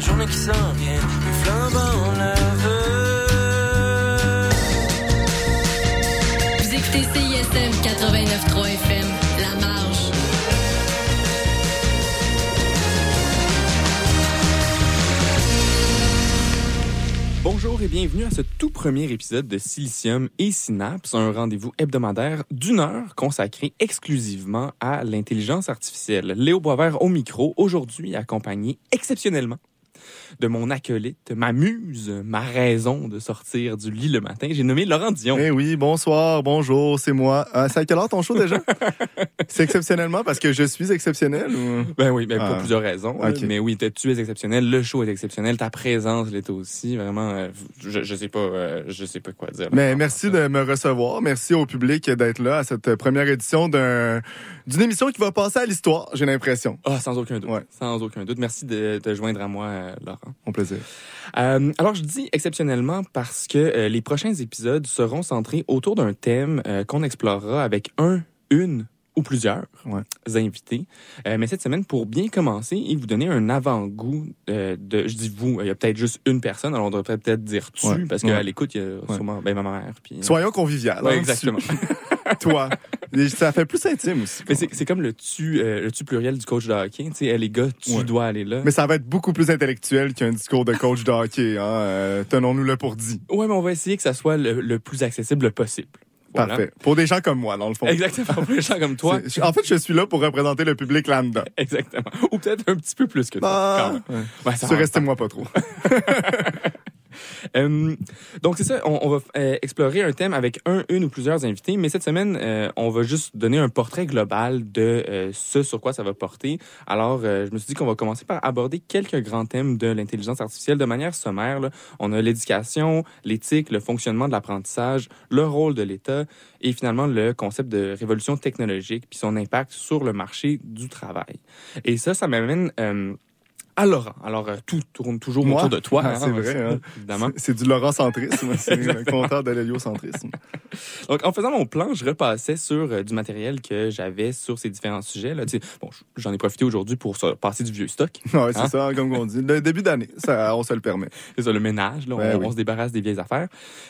la journée qui s'en vient. Vous écoutez CISM 89.3 FM, La Marge. Bonjour et bienvenue à ce tout premier épisode de Silicium et Synapse, un rendez-vous hebdomadaire d'une heure consacré exclusivement à l'intelligence artificielle. Léo Boisvert au micro, aujourd'hui accompagné exceptionnellement de mon acolyte, ma muse, ma raison de sortir du lit le matin. J'ai nommé Laurent Dion. Eh oui, bonsoir, bonjour, c'est moi. Euh, c'est à quelle heure ton show déjà? c'est exceptionnellement parce que je suis exceptionnel ou... Ben oui, ben pour Ah. plusieurs raisons. Mais oui, tu es exceptionnel, le show est exceptionnel, ta présence l'est aussi. Vraiment, euh, je, je sais pas, euh, je sais pas quoi dire. Mais merci de me recevoir. Merci au public d'être là à cette première édition d'un- d'une émission qui va passer à l'histoire, j'ai l'impression. Ah, sans aucun doute. Ouais. Sans aucun doute. Merci de te joindre à moi, euh, Laurent. Mon plaisir. Euh, alors, je dis exceptionnellement parce que euh, les prochains épisodes seront centrés autour d'un thème qu'on explorera avec un, une ou plusieurs Ouais. invités. Euh, mais cette semaine, pour bien commencer et vous donner un avant-goût euh, de, je dis vous, il y a peut-être juste une personne, alors on devrait peut-être dire tu, Ouais. parce qu'à Ouais. l'écoute, il y a sûrement ben, ma mère. Puis, Soyons conviviales. Hein, exactement. Toi. Ça fait plus intime aussi. Mais c'est comme le tu, euh, le tu pluriel du coach de hockey. Tu sais, les gars, tu Ouais. dois aller là. Mais ça va être beaucoup plus intellectuel qu'un discours de coach de hockey. Hein? Euh, Tenons-nous-le pour dit. Ouais, mais on va essayer que ça soit le, le plus accessible possible. Voilà. Parfait. Pour des gens comme moi, dans le fond. Exactement. Pour les gens comme toi. En fait, je suis là pour représenter le public lambda. Exactement. Ou peut-être un petit peu plus que toi. quand même. Ah, Ouais, ça restez-moi pas trop. Euh, donc c'est ça, on, va euh, explorer un thème avec un, une ou plusieurs invités, mais cette semaine, euh, on va juste donner un portrait global de ce sur quoi ça va porter. Alors, je me suis dit qu'on va commencer par aborder quelques grands thèmes de l'intelligence artificielle de manière sommaire. On a l'éducation, l'éthique, le fonctionnement de l'apprentissage, le rôle de l'État et finalement le concept de révolution technologique puis son impact sur le marché du travail. Et ça, ça m'amène... à Laurent. Alors, euh, tout tourne toujours Moi? autour de toi. Ah, c'est vrai, hein. Évidemment. C'est- du Laurent-centrisme. C'est le contraire de l'héliocentrisme. Donc, en faisant mon plan, je repassais sur euh, du matériel que j'avais sur ces différents sujets. Là. Bon, j'en ai profité aujourd'hui pour se passer du vieux stock. Ouais, c'est Hein? ça, comme on dit. Le début d'année, on se le permet. C'est ça, le ménage. Là, on, oui. on se débarrasse des vieilles affaires.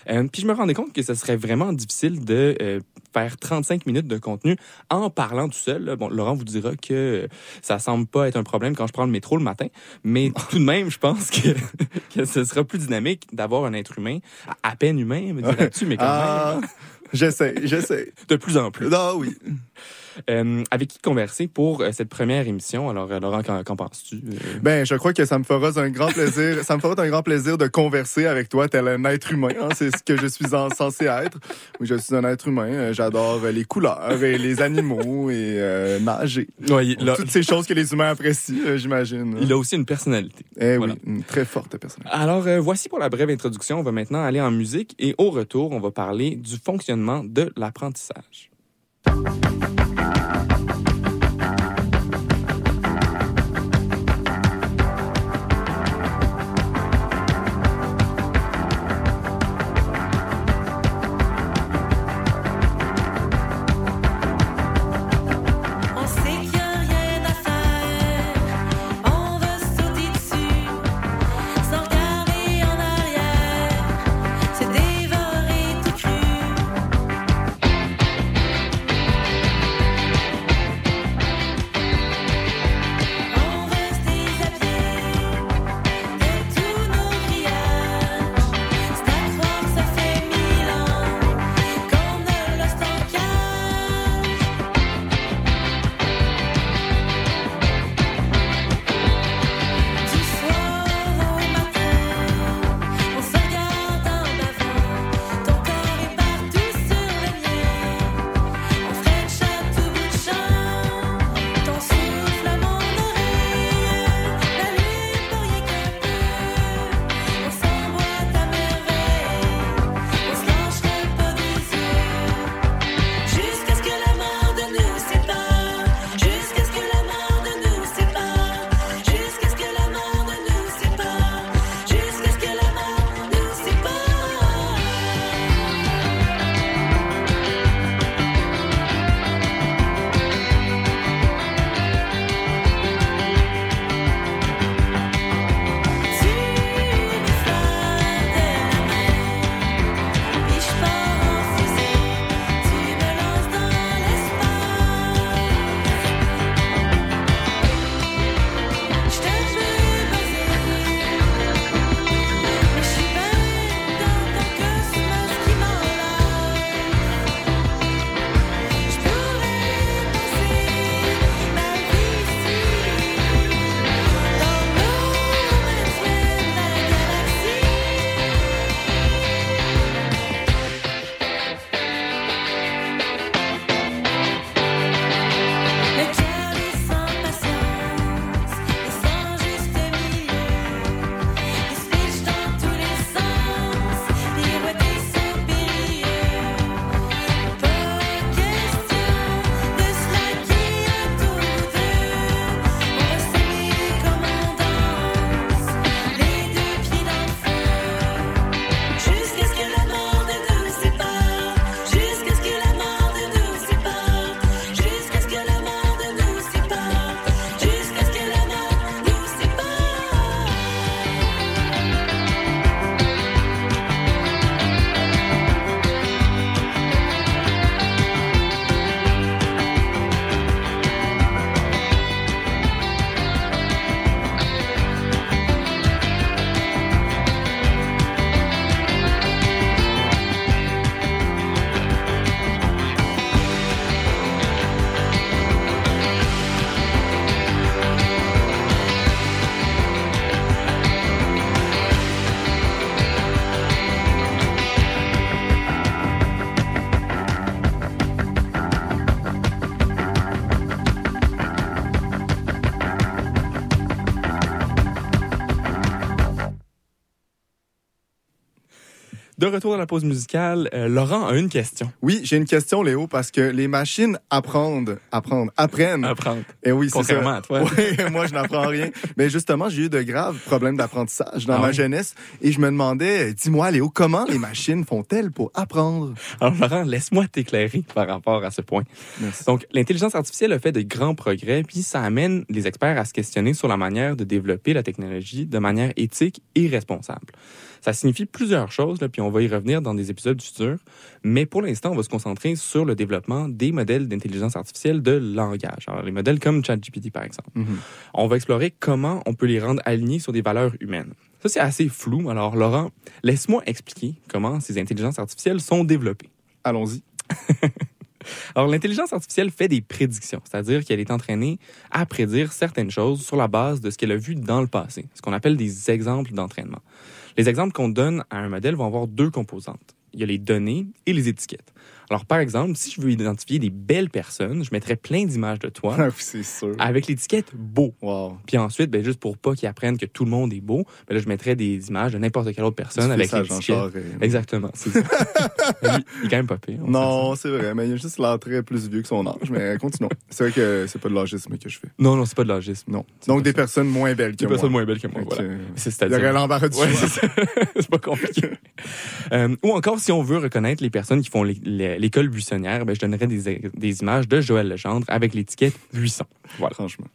Euh, puis je me rendais compte que ce serait vraiment difficile de euh, faire 35 minutes de contenu en parlant tout seul. là. Bon, Laurent vous dira que ça semble pas être un problème quand je prends le métro le matin, mais tout de même, je pense que, que ce sera plus dynamique d'avoir un être humain, à, peine humain, me dirais-tu, mais quand Ah, même, j'essaie, j'essaie. de plus en plus. Ah oui. Euh, avec qui converser pour euh, cette première émission? Alors, euh, Laurent, qu'en penses-tu? Ben, je crois que ça me fera un grand plaisir. ça me fera un grand plaisir de converser avec toi tel un être humain. hein. C'est ce que je suis en- censé être. Oui, je suis un être humain. J'adore les couleurs et les animaux et euh, nager. ouais, il, a, Toutes ces choses que les humains apprécient, j'imagine. il a aussi une personnalité. Eh voilà. oui, une très forte personne. Alors, euh, voici pour la brève introduction. On va maintenant aller en musique et au retour, on va parler du fonctionnement de l'apprentissage. Uh-huh. Retour dans la pause musicale, euh, Laurent a une question. Oui, j'ai une question, Léo, parce que les machines apprennent, apprennent, apprennent. Apprendre. Et oui, c'est ça. à toi. Oui, moi, je n'apprends rien. Mais justement, j'ai eu de graves problèmes d'apprentissage dans Ah ma jeunesse et je me demandais, dis-moi, Léo, comment les machines font-elles pour apprendre? Alors, Laurent, laisse-moi t'éclairer par rapport à ce point. Merci. Donc, l'intelligence artificielle a fait de grands progrès, puis ça amène les experts à se questionner sur la manière de développer la technologie de manière éthique et responsable. Ça signifie plusieurs choses, là, puis on va y revenir dans des épisodes futurs, mais pour l'instant, on va se concentrer sur le développement des modèles d'intelligence artificielle de langage. Alors, les modèles comme ChatGPT, par exemple. Mhm. On va explorer comment on peut les rendre alignés sur des valeurs humaines. Ça, c'est assez flou. Alors, Laurent, laisse-moi expliquer comment ces intelligences artificielles sont développées. Allons-y. Alors, l'intelligence artificielle fait des prédictions, c'est-à-dire qu'elle est entraînée à prédire certaines choses sur la base de ce qu'elle a vu dans le passé, ce qu'on appelle des exemples d'entraînement. Les exemples qu'on donne à un modèle vont avoir deux composantes. Il y a les données et les étiquettes. Alors, par exemple, si je veux identifier des belles personnes, je mettrais plein d'images de toi Ah c'est sûr. avec l'étiquette beau. Wow. Puis ensuite, ben, juste pour pas qu'ils apprennent que tout le monde est beau, ben là, je mettrais des images de n'importe quelle autre personne Tu avec l'étiquette. Charest. Exactement, c'est ça. Lui, il est quand même pas pire. Non, c'est vrai, mais il a juste très plus vieux que son âge. Mais continuons. C'est vrai que c'est pas de l'âgisme que je fais. Non, non, c'est pas de l'agisme. Non. Donc des ça. personnes moins belles que Des moi. personnes moins belles que moi, Fait voilà. que, C'est Il y aurait c'est-à-dire. l'embarras du Ouais, c'est pas compliqué. Euh, ou encore, si on veut reconnaître les personnes qui font les- les- l'école buissonnière, ben, je donnerais des, des images de Joël Legendre avec l'étiquette buisson. Voilà. Franchement.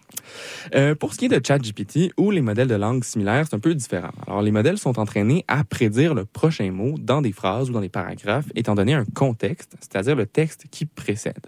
Euh, pour ce qui est de ChatGPT ou les modèles de langue similaires, c'est un peu différent. Alors, les modèles sont entraînés à prédire le prochain mot dans des phrases ou dans des paragraphes, étant donné un contexte, c'est-à-dire le texte qui précède.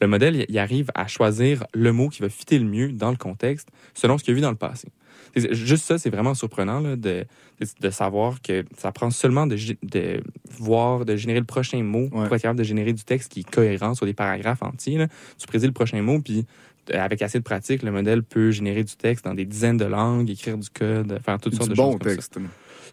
Le modèle y arrive à choisir le mot qui va fitter le mieux dans le contexte, selon ce qu'il a vu dans le passé. Juste ça, c'est vraiment surprenant là, de, de, de savoir que ça prend seulement de, de voir, de générer le prochain mot pour être capable de générer du texte qui est cohérent sur des paragraphes entiers. là. Tu prédis le prochain mot, puis euh, avec assez de pratique, le modèle peut générer du texte dans des dizaines de langues, écrire du code, faire toutes sortes Du de bon choses. comme ça. texte.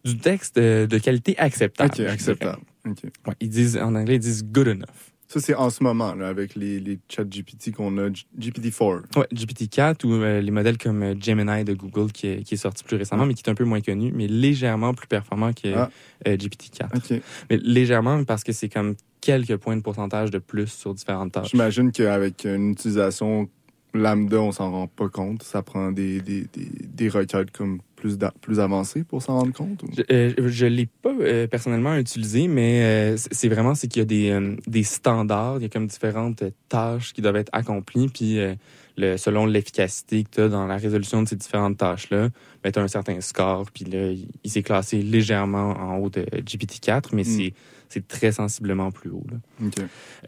Du texte euh, de qualité acceptable. OK, je dirais. acceptable. Ouais, ils disent, en anglais, ils disent good enough. Ça, c'est en ce moment, là, avec les, les chats GPT qu'on a, G- GPT-4. Ouais, GPT-4 ou euh, les modèles comme euh, Gemini de Google qui est, qui est sorti plus récemment, mais qui est un peu moins connu, mais légèrement plus performant que Ah. euh, GPT-4. OK. Mais légèrement parce que c'est comme quelques points de pourcentage de plus sur différentes tâches. J'imagine qu'avec une utilisation lambda, on s'en rend pas compte. Ça prend des, des, des, des requêtes comme plus, plus avancées pour s'en rendre compte. ou? Je, euh, je l'ai pas euh, personnellement utilisé, mais euh, c'est vraiment c'est qu'il y a des, euh, des standards, il y a comme différentes euh, tâches qui doivent être accomplies, puis euh, le, selon l'efficacité que tu as dans la résolution de ces différentes tâches-là, ben, tu as un certain score, puis là, il, il s'est classé légèrement en haut de GPT-4, mais Mm. c'est c'est très sensiblement plus haut. là.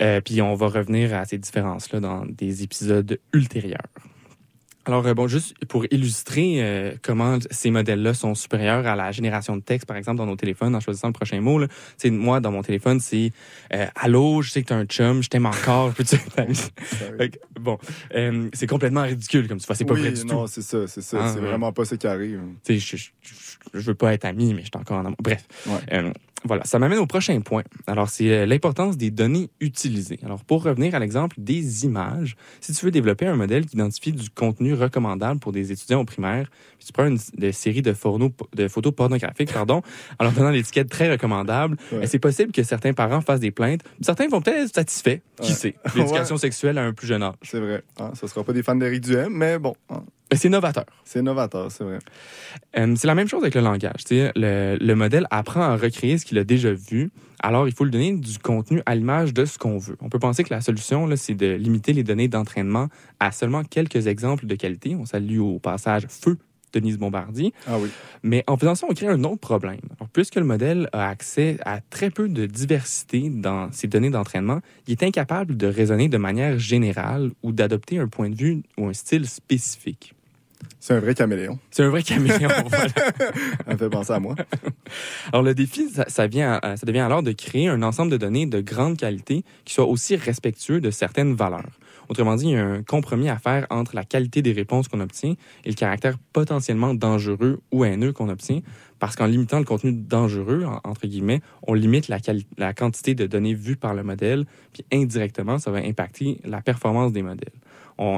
Euh, puis on va revenir à ces différences-là dans des épisodes ultérieurs. Alors, euh, bon, juste pour illustrer euh, comment ces modèles-là sont supérieurs à la génération de texte, par exemple, dans nos téléphones, en choisissant le prochain mot. Là. Moi, dans mon téléphone, c'est euh, Allô, je sais que t'es un chum, je t'aime encore, peux-tu être Bon, c'est complètement ridicule comme tu vois, c'est pas oui, vrai du tout. non, c'est ça, c'est ça. Ah, c'est vraiment pas ça qui arrive. Tu sais, je, je, je- je veux pas être ami, mais je suis encore en amour. Bref. Ouais. Voilà, ça m'amène au prochain point. Alors, c'est euh, l'importance des données utilisées. Alors, pour revenir à l'exemple des images, si tu veux développer un modèle qui identifie du contenu recommandable pour des étudiants au primaire, puis tu prends une de série de, photos de photos pornographiques, pardon, en leur donnant l'étiquette très recommandable, Ouais. ben, c'est possible que certains parents fassent des plaintes. Certains vont peut-être être satisfaits, qui Ouais. sait, l'éducation sexuelle à un plus jeune âge. C'est vrai. Hein, ce sera pas des fans d'Éric Duhem, mais bon, hein, c'est novateur. c'est novateur, c'est vrai. Euh, c'est la même chose avec le langage. Le, le modèle apprend à recréer ce qu'il a déjà vu. Alors, il faut lui donner du contenu à l'image de ce qu'on veut. On peut penser que la solution, c'est de limiter les données d'entraînement à seulement quelques exemples de qualité. On salue au passage Feu Denise Bombardier. Ah oui. Mais en faisant ça, on crée un autre problème. Alors, puisque le modèle a accès à très peu de diversité dans ses données d'entraînement, il est incapable de raisonner de manière générale ou d'adopter un point de vue ou un style spécifique. C'est un vrai caméléon. C'est un vrai caméléon. voilà. Ça me fait penser à moi. Alors, le défi, ça, ça vient, à- ça devient alors de créer un ensemble de données de grande qualité qui soit aussi respectueux de certaines valeurs. Autrement dit, il y a un compromis à faire entre la qualité des réponses qu'on obtient et le caractère potentiellement dangereux ou haineux qu'on obtient, parce qu'en limitant le contenu dangereux, en- entre guillemets, on limite la quantité de données vues par le modèle, puis indirectement, ça va impacter la performance des modèles.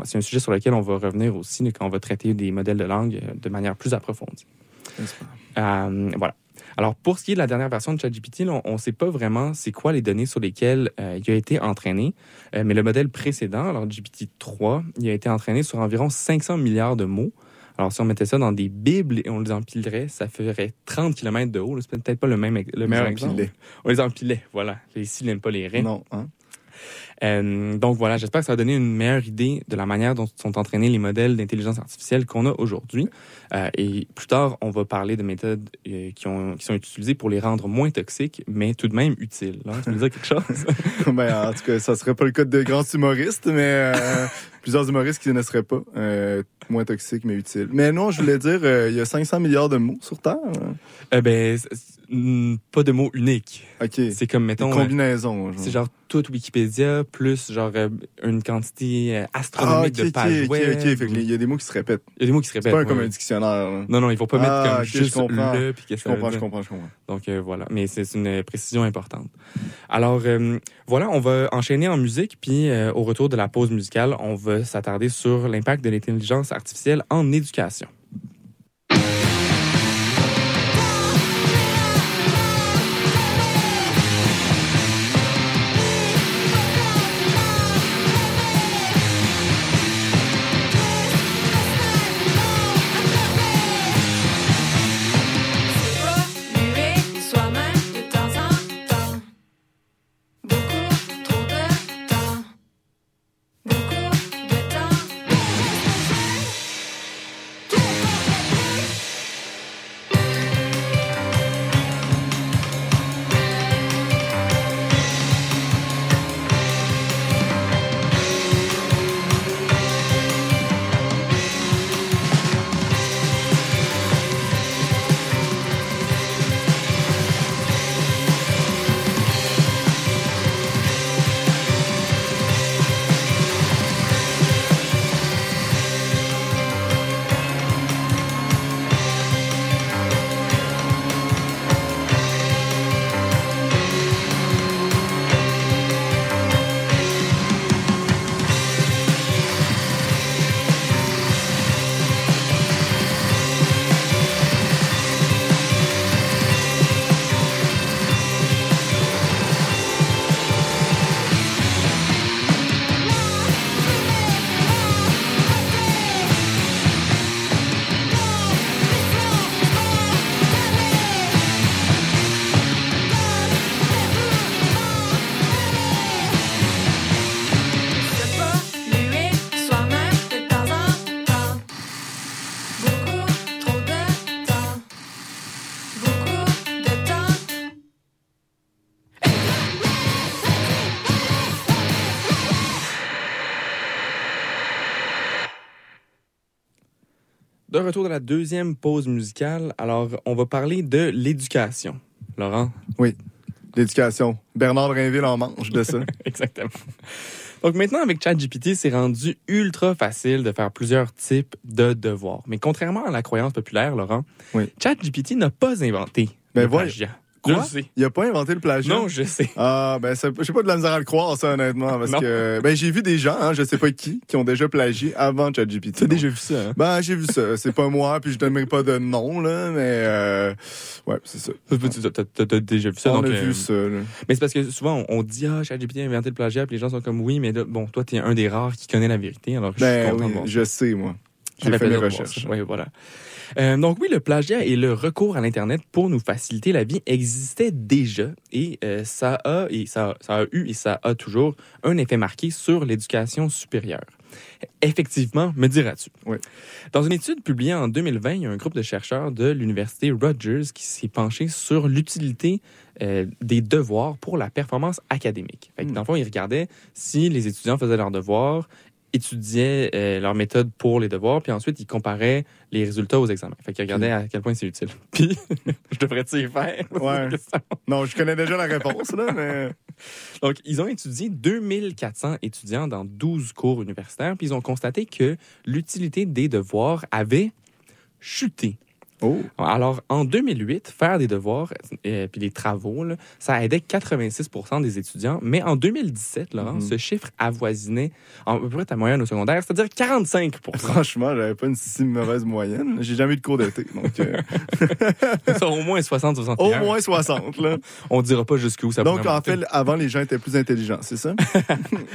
C'est un sujet sur lequel on va revenir aussi quand on va traiter des modèles de langue euh, de manière plus approfondie. Euh, voilà. Alors, pour ce qui est de la dernière version de ChatGPT, là, on ne sait pas vraiment c'est quoi les données sur lesquelles euh, il a été entraîné. Euh, mais le modèle précédent, alors GPT-3, il a été entraîné sur environ 500 milliards de mots. Alors, si on mettait ça dans des bibles et on les empilerait, ça ferait 30 km de haut. C'est peut-être pas le, même, le meilleur Les exemple. On les empilait, voilà. Ici, ils n'aiment pas les raies. Non, hein? Euh, donc voilà, j'espère que ça va donner une meilleure idée de la manière dont sont entraînés les modèles d'intelligence artificielle qu'on a aujourd'hui. Euh, et plus tard, on va parler de méthodes euh, qui, ont, qui sont utilisées pour les rendre moins toxiques, mais tout de même utiles. Là, tu veux dire quelque chose? ben, en tout cas, ça serait pas le cas de grands humoristes, mais plusieurs humoristes qui ne seraient pas moins toxiques, mais utiles. Mais non, je voulais dire, il y a 500 milliards de mots sur Terre. hein? Ben, pas de mots uniques. OK. C'est comme, mettons, Une euh, combinaison. c'est genre tout Wikipédia plus genre euh, une quantité euh, Ah, astronomique ok, de ok, pages ok, web. ok. Fait que il y a des mots qui se répètent. Il y a des mots qui se C'est répètent. pas ouais, comme un dictionnaire. là. Non, non, il faut pas Ah, mettre comme ok, je juste le puis que Je ça comprends, je comprends, je comprends. Donc euh, voilà, mais c'est c'est une précision importante. Alors euh, voilà, on va enchaîner en musique, puis euh, au retour de la pause musicale, on va s'attarder sur l'impact de l'intelligence artificielle en éducation. De retour de la deuxième pause musicale, alors on va parler de l'éducation. Laurent? L'éducation. Bernard Drinville en mange de ça. Exactement. Donc maintenant, avec ChatGPT, c'est rendu ultra facile de faire plusieurs types de devoirs. Mais contrairement à la croyance populaire, Laurent, Oui. ChatGPT n'a pas inventé Ben le plagiat. Quoi? Je le sais. Il a pas inventé le plagiat? Non, je sais. Ah, ben, j'ai pas de la misère à le croire, ça, honnêtement. Parce Non. que, ben, j'ai vu des gens, hein, je sais pas qui, qui ont déjà plagié avant ChatGPT. Tu as déjà vu ça, hein? Ben, j'ai vu ça. C'est pas moi, puis je donnerai pas de nom, là, mais, euh, ouais, c'est ça. T'as- t'as- T'as déjà vu ça. On donc, a euh, vu ça, là. Mais c'est parce que souvent, on, dit, ah, ChatGPT a inventé le plagiat, puis les gens sont comme, oui, mais là, bon, toi, t'es un des rares qui connaît la vérité, alors je suis Ben content oui, de voir je sais, moi. J'ai fait mes recherches. Oui, voilà. Euh, donc oui, le plagiat et le recours à l'Internet pour nous faciliter la vie existait déjà et euh, ça a et ça, ça a eu et ça a toujours un effet marqué sur l'éducation supérieure. Effectivement, me diras-tu. Oui. Dans une étude publiée en 2020, il y a un groupe de chercheurs de l'université Rutgers qui s'est penché sur l'utilité euh, des devoirs pour la performance académique. Fait que, Hmm. Dans le fond, ils regardaient si les étudiants faisaient leurs devoirs, étudiaient euh, leur méthode pour les devoirs, puis ensuite ils comparaient les résultats aux examens. Fait qu'ils regardaient à quel point c'est utile. Puis, je devrais-tu y faire? Ouais. Non, je connais déjà la réponse, là, mais. Donc, ils ont étudié 2400 étudiants dans 12 cours universitaires, puis ils ont constaté que l'utilité des devoirs avait chuté Oh, Alors, en 2008, faire des devoirs et puis des travaux, là, ça aidait 86% des étudiants. Mais en 2017, Laurent, Mhm. ce chiffre avoisinait en- à peu près ta moyenne au secondaire, c'est-à-dire 45% franchement, j'avais pas une si mauvaise moyenne. J'ai jamais eu de cours d'été. Donc, euh, Ça, Au moins 60 au 61 moins 60, là. On dira pas jusqu'où ça Donc, en fait, avant, les gens étaient plus intelligents, c'est ça?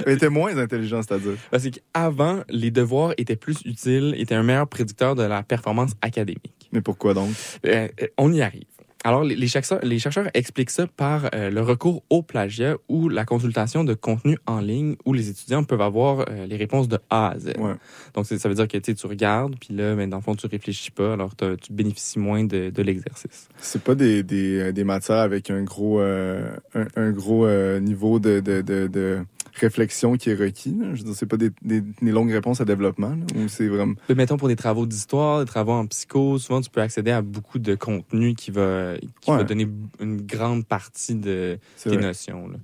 Ils étaient moins intelligents, c'est-à-dire. Parce qu'avant, les devoirs étaient plus utiles, étaient un meilleur prédicteur de la performance académique. Mais pourquoi donc? Euh, euh, on y arrive. Alors, les, chercheurs, les chercheurs expliquent ça par euh, le recours au plagiat ou la consultation de contenu en ligne où les étudiants peuvent avoir euh, les réponses de A à Z. Ouais. Donc, c'est- ça veut dire que tu regardes, puis là, mais dans le fond, tu réfléchis pas, alors tu bénéficies moins de, de l'exercice. C'est pas des, des, des matières avec un gros, euh, un, un gros niveau de, de, de, de réflexion qui est requis. là. Je veux dire, c'est pas des, des, des longues réponses à développement. là, c'est vraiment. Mais mettons pour des travaux d'histoire, des travaux en psycho, souvent tu peux accéder à beaucoup de contenu qui va, qui Ouais. va donner une grande partie de C'est tes vrai. notions. là.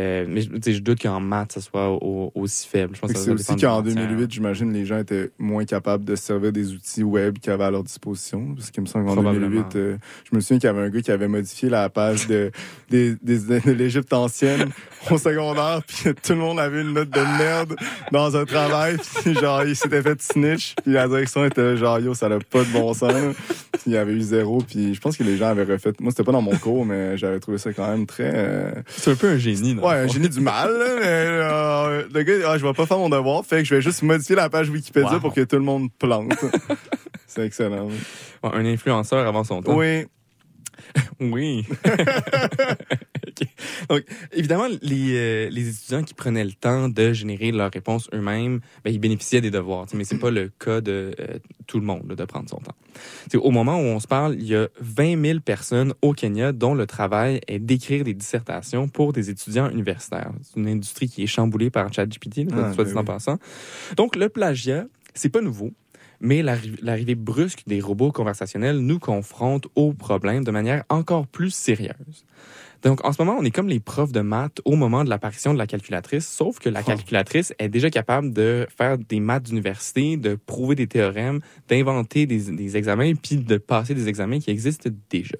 Euh, mais je doute qu'en maths, ça soit au- aussi faible. C'est aussi qu'en des matières. 2008, j'imagine, les gens étaient moins capables de se servir des outils web qu'ils avaient à leur disposition. Parce qu'il me semble qu'en Probablement. 2008, euh, je me souviens qu'il y avait un gars qui avait modifié la page de, des, des, de l'Égypte ancienne au secondaire, puis tout le monde avait une note de merde dans un travail, puis genre, il s'était fait snitch, puis la direction était genre, yo, ça n'a pas de bon sens. Puis il y avait eu zéro, puis je pense que les gens avaient refait. Moi, c'était pas dans mon cours, mais j'avais trouvé ça quand même très. euh, C'est un peu un génie. dans Ouais, un génie du mal, là, mais euh, le gars, ah, je vais pas faire mon devoir, fait que je vais juste modifier la page Wikipédia Wow. pour que tout le monde plante. C'est excellent. oui. Ouais, un influenceur avant son temps. Oui, Oui. Ok. Donc, évidemment, les, euh, les étudiants qui prenaient le temps de générer leurs réponses eux-mêmes, ben, ils bénéficiaient des devoirs. Mais c'est pas le cas de euh, tout le monde là, de prendre son temps. Tu sais, au moment où on se parle, il y a 20 000 personnes au Kenya dont le travail est d'écrire des dissertations pour des étudiants universitaires. C'est une industrie qui est chamboulée par ChatGPT, Ah, soit ben dit en oui. passant. Donc, le plagiat, c'est pas nouveau. Mais l'arri- l'arrivée brusque des robots conversationnels nous confronte au problème de manière encore plus sérieuse. Donc, en ce moment, on est comme les profs de maths au moment de l'apparition de la calculatrice, sauf que la Oh. calculatrice est déjà capable de faire des maths d'université, de prouver des théorèmes, d'inventer des, des examens, puis de passer des examens qui existent déjà.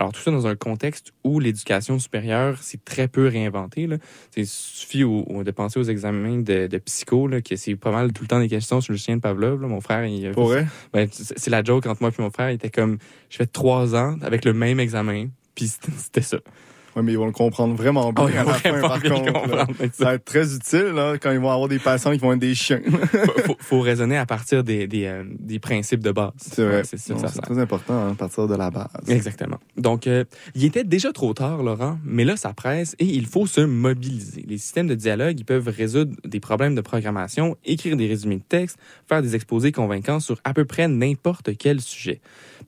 Alors, tout ça dans un contexte où l'éducation supérieure s'est très peu réinventée. Là. Il suffit au- au- de penser aux examens de, de psycho, là, que c'est pas mal tout le temps des questions sur le chien de Pavlov. Là. Mon frère, il ben, c'est c'est la joke entre moi et mon frère. Il était comme, je fais trois ans avec le même examen, puis c'était ça. Ouais, mais ils vont le comprendre vraiment bien Oh, ils à la fin, par bien contre. là. Ça va être très utile là, quand ils vont avoir des patients qui vont être des chiens. faut, faut- faut raisonner à partir des, des, euh, des principes de base. C'est vrai. Ouais, c'est très important hein, à partir de la base. Exactement. Donc, euh, il était déjà trop tard, Laurent, mais là, ça presse et il faut se mobiliser. Les systèmes de dialogue, ils peuvent résoudre des problèmes de programmation, écrire des résumés de texte, faire des exposés convaincants sur à peu près n'importe quel sujet.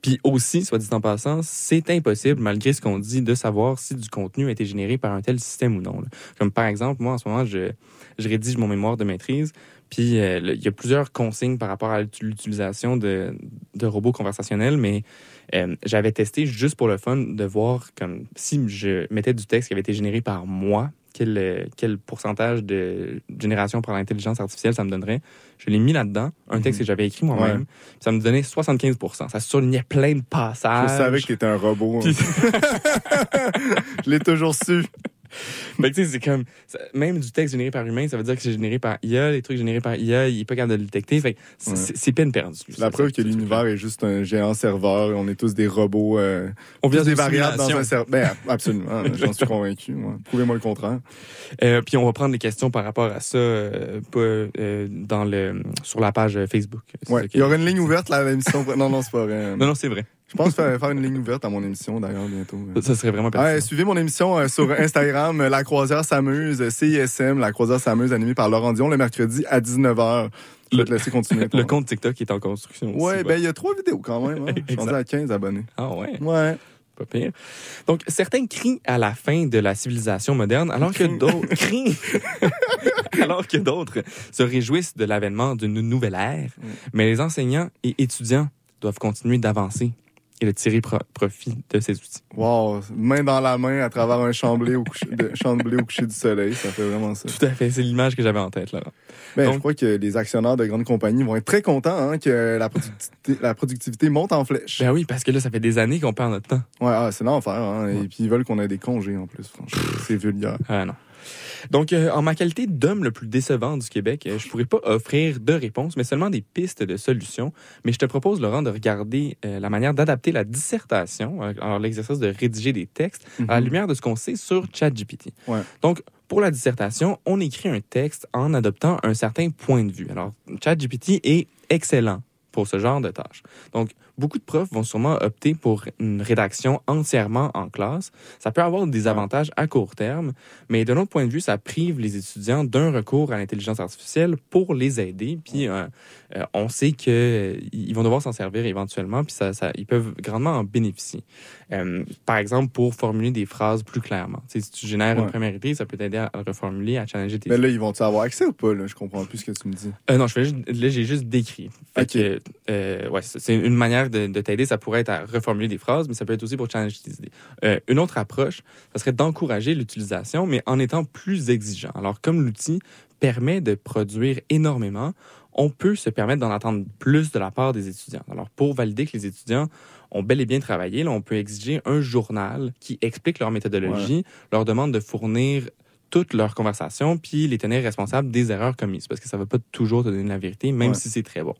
Puis aussi, soit dit en passant, c'est impossible, malgré ce qu'on dit, de savoir si du contenu a été généré par un tel système ou non. Comme par exemple, moi, en ce moment, je, rédige mon mémoire de maîtrise, puis euh, il y a plusieurs consignes par rapport à l'utilisation de, de robots conversationnels, mais euh, j'avais testé juste pour le fun de voir comme si je mettais du texte qui avait été généré par moi, quel, euh, quel pourcentage de génération par l'intelligence artificielle ça me donnerait. Je l'ai mis là-dedans, un texte que j'avais écrit moi-même. Ouais. Ça me donnait 75% Ça surlignait plein de passages. Je savais que t'étais un robot. hein. Je l'ai toujours su. Fait que, tu sais, c'est comme, ça- même du texte généré par humain, ça veut dire que c'est généré par IA. Les trucs générés par IA, il est pas capable de le détecter. Fait c'est Ouais. peine perdue. La preuve que l'univers est juste un géant serveur et on est tous des robots. euh, On vient des variables dans un cerveau. Ben, absolument. J'en suis convaincu. moi. Prouvez-moi le contraire. Euh, puis on va prendre des questions par rapport à ça euh, euh, dans le, sur la page Facebook. Ouais. Il y aura une ligne ouverte là, à l'émission. Non, non, c'est pas vrai. Non, non, c'est vrai. Je pense faire, faire une ligne ouverte à mon émission d'ailleurs bientôt. Ça serait vraiment Ouais, pertinent. suivez mon émission euh, sur Instagram, euh, La Croisière s'amuse, CISM, La Croisière s'amuse, animée par Laurent Dion le mercredi à 19h. Je vais te laisser continuer. le compte TikTok est en construction. aussi, Ouais, ben il y a trois vidéos quand même. Hein. Je suis à 15 abonnés. Ah ouais, Ouais. pas pire. Donc, certains crient à la fin de la civilisation moderne, alors que d'autres crient. alors que d'autres se réjouissent de l'avènement d'une nouvelle ère. Mm. Mais les enseignants et étudiants doivent continuer d'avancer et de tirer pro- profit de ces outils. Wow, main dans la main à travers un champ de blé au coucher, de, champ de blé au coucher du soleil, ça fait vraiment ça. Tout à fait, c'est l'image que j'avais en tête, là. Ben, Donc- je crois que les actionnaires de grandes compagnies vont être très contents hein, que la productivité, la productivité monte en flèche. Ben oui, parce que là, ça fait des années qu'on perd notre temps. Ouais, ah, c'est l'enfer. Hein, Et puis ils veulent qu'on ait des congés en plus. Franchement, c'est vulgaire. Ah non. Donc, euh, en ma qualité d'homme le plus décevant du Québec, euh, je pourrais pas offrir de réponses, mais seulement des pistes de solutions. Mais je te propose, Laurent, de regarder euh, la manière d'adapter la dissertation, euh, alors l'exercice de rédiger des textes, à la Mhm. lumière de ce qu'on sait sur ChatGPT. Ouais. Donc, pour la dissertation, on écrit un texte en adoptant un certain point de vue. Alors, ChatGPT est excellent pour ce genre de tâches. Donc, beaucoup de profs vont sûrement opter pour une rédaction entièrement en classe. Ça peut avoir des avantages à court terme, mais d'un autre point de vue, ça prive les étudiants d'un recours à l'intelligence artificielle pour les aider. Puis, euh, euh, on sait qu'ils vont devoir s'en servir éventuellement, puis ça, ça- ils peuvent grandement en bénéficier. Euh, par exemple, pour formuler des phrases plus clairement. Si tu génères une Ouais. première idée, ça peut t'aider à le reformuler, à challenger tes Mais là, ils vont-tu avoir accès ou pas? Là? Je comprends plus ce que tu me dis. euh, non, je fais juste, là, j'ai juste décrit. Fait que, euh, ouais, c'est une manière de, de t'aider. Ça pourrait être à reformuler des phrases, mais ça peut être aussi pour challenger tes idées. Euh, une autre approche, ça serait d'encourager l'utilisation, mais en étant plus exigeant. Alors, comme l'outil permet de produire énormément, on peut se permettre d'en attendre plus de la part des étudiants. Alors, pour valider que les étudiants ont bel et bien travaillé, là, on peut exiger un journal qui explique leur méthodologie, leur demande de fournir toutes leurs conversations, puis les tenir responsables des erreurs commises, parce que ça ne va pas toujours te donner la vérité, même Ouais. si c'est très bon.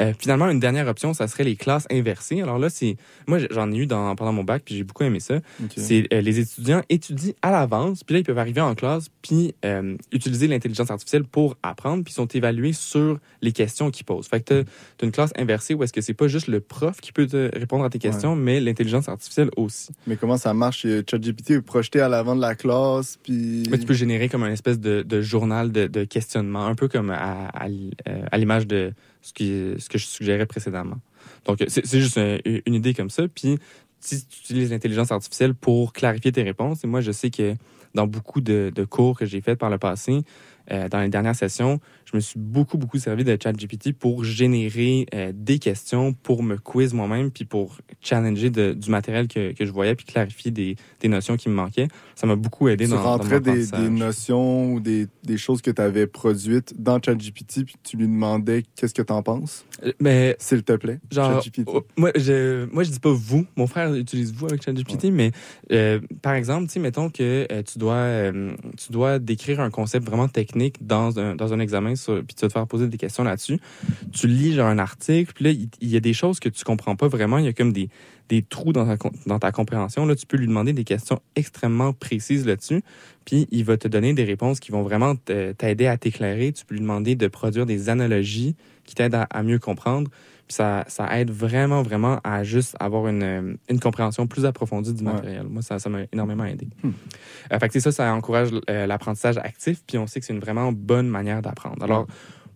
Euh, finalement, une dernière option, ça serait les classes inversées. Alors là, c'est moi j'en ai eu dans, pendant mon bac, puis j'ai beaucoup aimé ça. C'est euh, les étudiants étudient à l'avance, puis là ils peuvent arriver en classe, puis euh, utiliser l'intelligence artificielle pour apprendre, puis ils sont évalués sur les questions qu'ils posent. Fait que tu as une classe inversée où est-ce que c'est pas juste le prof qui peut te répondre à tes questions, mais l'intelligence artificielle aussi. Mais comment ça marche? ChatGPT est projeté à l'avant de la classe, puis... Mais tu peux générer comme un espèce de, de journal de, de questionnement, un peu comme à, à l- à l'image de ce, que je suggérais précédemment. Donc, c'est juste une idée comme ça. Puis, si tu utilises l'intelligence artificielle pour clarifier tes réponses, et moi, je sais que dans beaucoup de, de cours que j'ai faits par le passé, euh, dans les dernières sessions, je me suis beaucoup, beaucoup servi de ChatGPT pour générer euh, des questions, pour me quiz moi-même, puis pour challenger de- du matériel que, que je voyais, puis clarifier des, des notions qui me manquaient. Ça m'a beaucoup aidé tu dans, dans mon rentrais des, des notions ou des, des choses que tu avais produites dans ChatGPT, puis tu lui demandais qu'est-ce que tu en penses, Euh, Mais s'il te plaît. genre, ChatGPT. oh, moi, je, moi, je dis pas vous. Mon frère utilise vous avec ChatGPT, mais euh, par exemple, mettons que tu dois, tu dois décrire un concept vraiment technique dans un, examen, puis tu vas te faire poser des questions là-dessus. Tu lis un article, puis là, il, y a des choses que tu comprends pas vraiment. Il y a comme des, trous dans ta, compréhension. Là, tu peux lui demander des questions extrêmement précises là-dessus, puis il va te donner des réponses qui vont vraiment t'aider à t'éclairer. Tu peux lui demander de produire des analogies qui t'aident à mieux comprendre. Puis ça, ça aide vraiment, vraiment à juste avoir une, une compréhension plus approfondie du Ouais. matériel. Moi, ça ça m'a énormément aidé. Hmm. Euh, fait que c'est ça, ça encourage euh, l'apprentissage actif, puis on sait que c'est une vraiment bonne manière d'apprendre. Alors,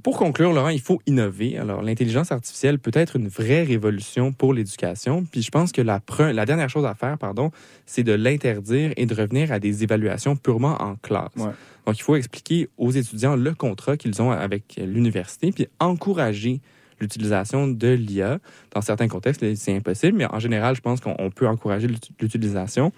pour conclure, Laurent, il faut innover. Alors, l'intelligence artificielle peut être une vraie révolution pour l'éducation. Puis je pense que la, pre- la dernière chose à faire, pardon, c'est de l'interdire et de revenir à des évaluations purement en classe. Ouais. Donc, il faut expliquer aux étudiants le contrat qu'ils ont avec l'université, puis encourager l'utilisation de l'IA. Dans certains contextes, c'est impossible, mais en général, je pense qu'on on peut encourager l'ut- l'utilisation